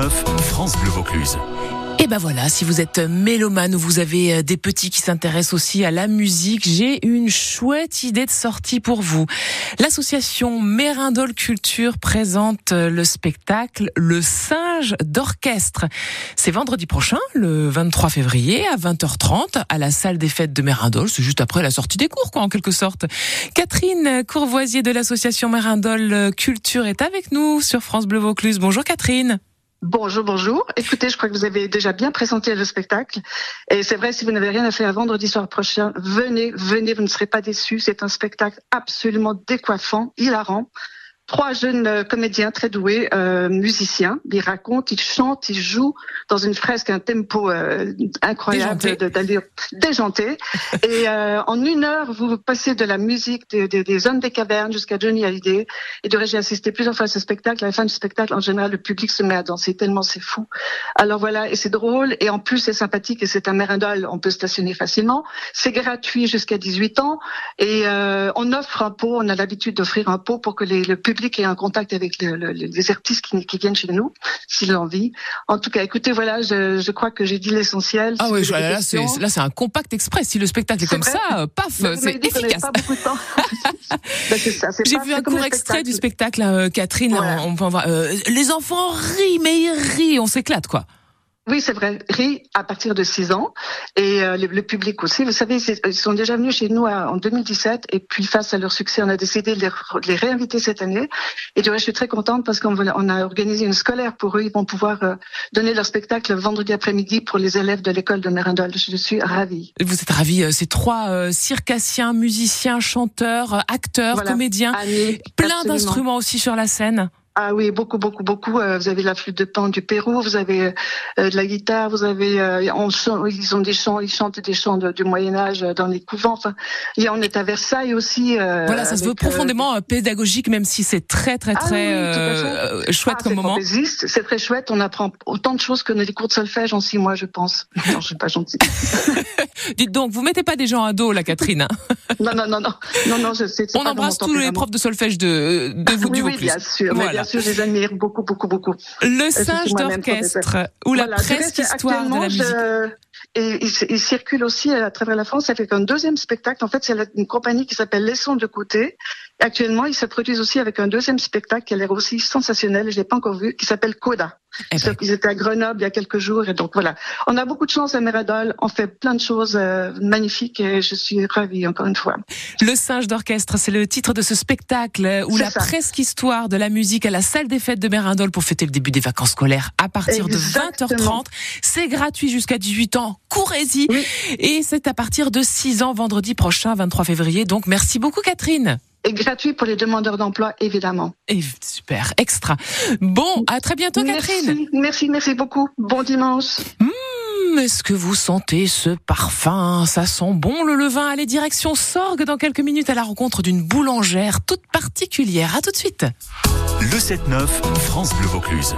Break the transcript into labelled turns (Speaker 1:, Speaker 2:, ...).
Speaker 1: 7-9, France Bleu Vaucluse.
Speaker 2: Et ben voilà, si vous êtes mélomane ou vous avez euh, des petits qui s'intéressent aussi à la musique, j'ai une chouette idée de sortie pour vous. L'association Mérindol Culture présente euh, le spectacle Le singe d'orchestre. C'est vendredi prochain, le 23 février à 20h30 à la salle des fêtes de Mérindol. C'est juste après la sortie des cours, quoi, en quelque sorte. Catherine Courvoisier de l'association Mérindol Culture est avec nous sur France Bleu Vaucluse. Bonjour Catherine.
Speaker 3: Bonjour, bonjour. Écoutez, je crois que vous avez déjà bien présenté le spectacle. Et c'est vrai, si vous n'avez rien à faire vendredi soir prochain, venez, venez, vous ne serez pas déçus. C'est un spectacle absolument décoiffant, hilarant trois jeunes euh, comédiens très doués, euh, musiciens. Ils racontent, ils chantent, ils jouent dans une fresque, un tempo euh, incroyable d'allure déjanté. Et euh, en une heure, vous passez de la musique des, des, des hommes des cavernes jusqu'à Johnny Hallyday. Et de j'ai assisté plusieurs fois à ce spectacle. À la fin du spectacle, en général, le public se met à danser tellement c'est fou. Alors voilà, et c'est drôle. Et en plus, c'est sympathique et c'est un mérindol. On peut stationner facilement. C'est gratuit jusqu'à 18 ans. Et euh, on offre un pot. On a l'habitude d'offrir un pot pour que les, le public public ait un contact avec les artistes qui, viennent chez nous, s'il a envie. En tout cas, écoutez, voilà, je, crois que j'ai dit l'essentiel.
Speaker 2: Ah oui, là, c'est, là, c'est un compact express. Si le spectacle est, comme ça, euh, paf, c'est efficace. Ben, j'ai vu un court extrait du spectacle, euh, Catherine. On, peut voir, euh, les enfants rient, mais ils rient, on s'éclate, quoi.
Speaker 3: Oui, c'est vrai. Ri à partir de 6 ans et euh, le, public aussi. Vous savez, ils sont déjà venus chez nous en 2017 et puis face à leur succès, on a décidé de les, réinviter cette année. Et du reste, je suis très contente parce qu'on on a organisé une scolaire pour eux. Ils vont pouvoir euh, donner leur spectacle vendredi après-midi pour les élèves de l'école de Mérindol. Je suis ravie.
Speaker 2: Vous êtes ravie. Euh, ces trois circassiens, musiciens, chanteurs, acteurs, comédiens, plein d'instruments aussi sur la scène.
Speaker 3: Ah oui, beaucoup, beaucoup, beaucoup. Euh, vous avez la flûte de pan du Pérou, vous avez euh, de la guitare, vous avez, euh, ils ont des chants, ils chantent des chants du Moyen Âge dans les couvents. Enfin, et on est à Versailles aussi.
Speaker 2: voilà, ça se veut profondément pédagogique, même si c'est très, très, ah très chouette ah, comme moment.
Speaker 3: C'est très chouette. On apprend autant de choses que les cours de solfège en six mois, je pense. Non, je suis pas gentille.
Speaker 2: Dites donc, vous mettez pas des gens à dos, la Catherine. Hein
Speaker 3: non, non, non, non, non, non. Je,
Speaker 2: on embrasse tous les profs de solfège de, de vous,
Speaker 3: oui, oui, bien sûr. Voilà bien sûr, je les admire beaucoup, beaucoup, beaucoup.
Speaker 2: Le singe d'orchestre ou la voilà, presque histoire de la musique.
Speaker 3: Et il, circule aussi à travers la France avec un deuxième spectacle. En fait, c'est une compagnie qui s'appelle Laissons de côté. Actuellement, ils se produisent aussi avec un deuxième spectacle qui a l'air aussi sensationnel, je l'ai pas encore vu, qui s'appelle Coda. Eh ben. Ils étaient à Grenoble il y a quelques jours et donc voilà. On a beaucoup de chance à Méradol, on fait plein de choses euh, magnifiques et je suis ravie encore une fois.
Speaker 2: Le singe d'orchestre, c'est le titre de ce spectacle où la presque histoire de la musique à la salle des fêtes de Mérindol pour fêter le début des vacances scolaires à partir de 20h30. C'est gratuit jusqu'à 18 ans. Courez-y. Et c'est à partir de 6 ans vendredi prochain, 23 février. Donc merci beaucoup Catherine
Speaker 3: et gratuit pour les demandeurs d'emploi, évidemment.
Speaker 2: Et super, extra. Bon, à très bientôt,
Speaker 3: Catherine. Merci, merci beaucoup. Bon dimanche.
Speaker 2: Mmh, est-ce que vous sentez ce parfum? Ça sent bon le levain. Allez, direction Sorgue dans quelques minutes à la rencontre d'une boulangère toute particulière. À tout de suite.
Speaker 1: Le 7-9, France Bleu Vaucluse.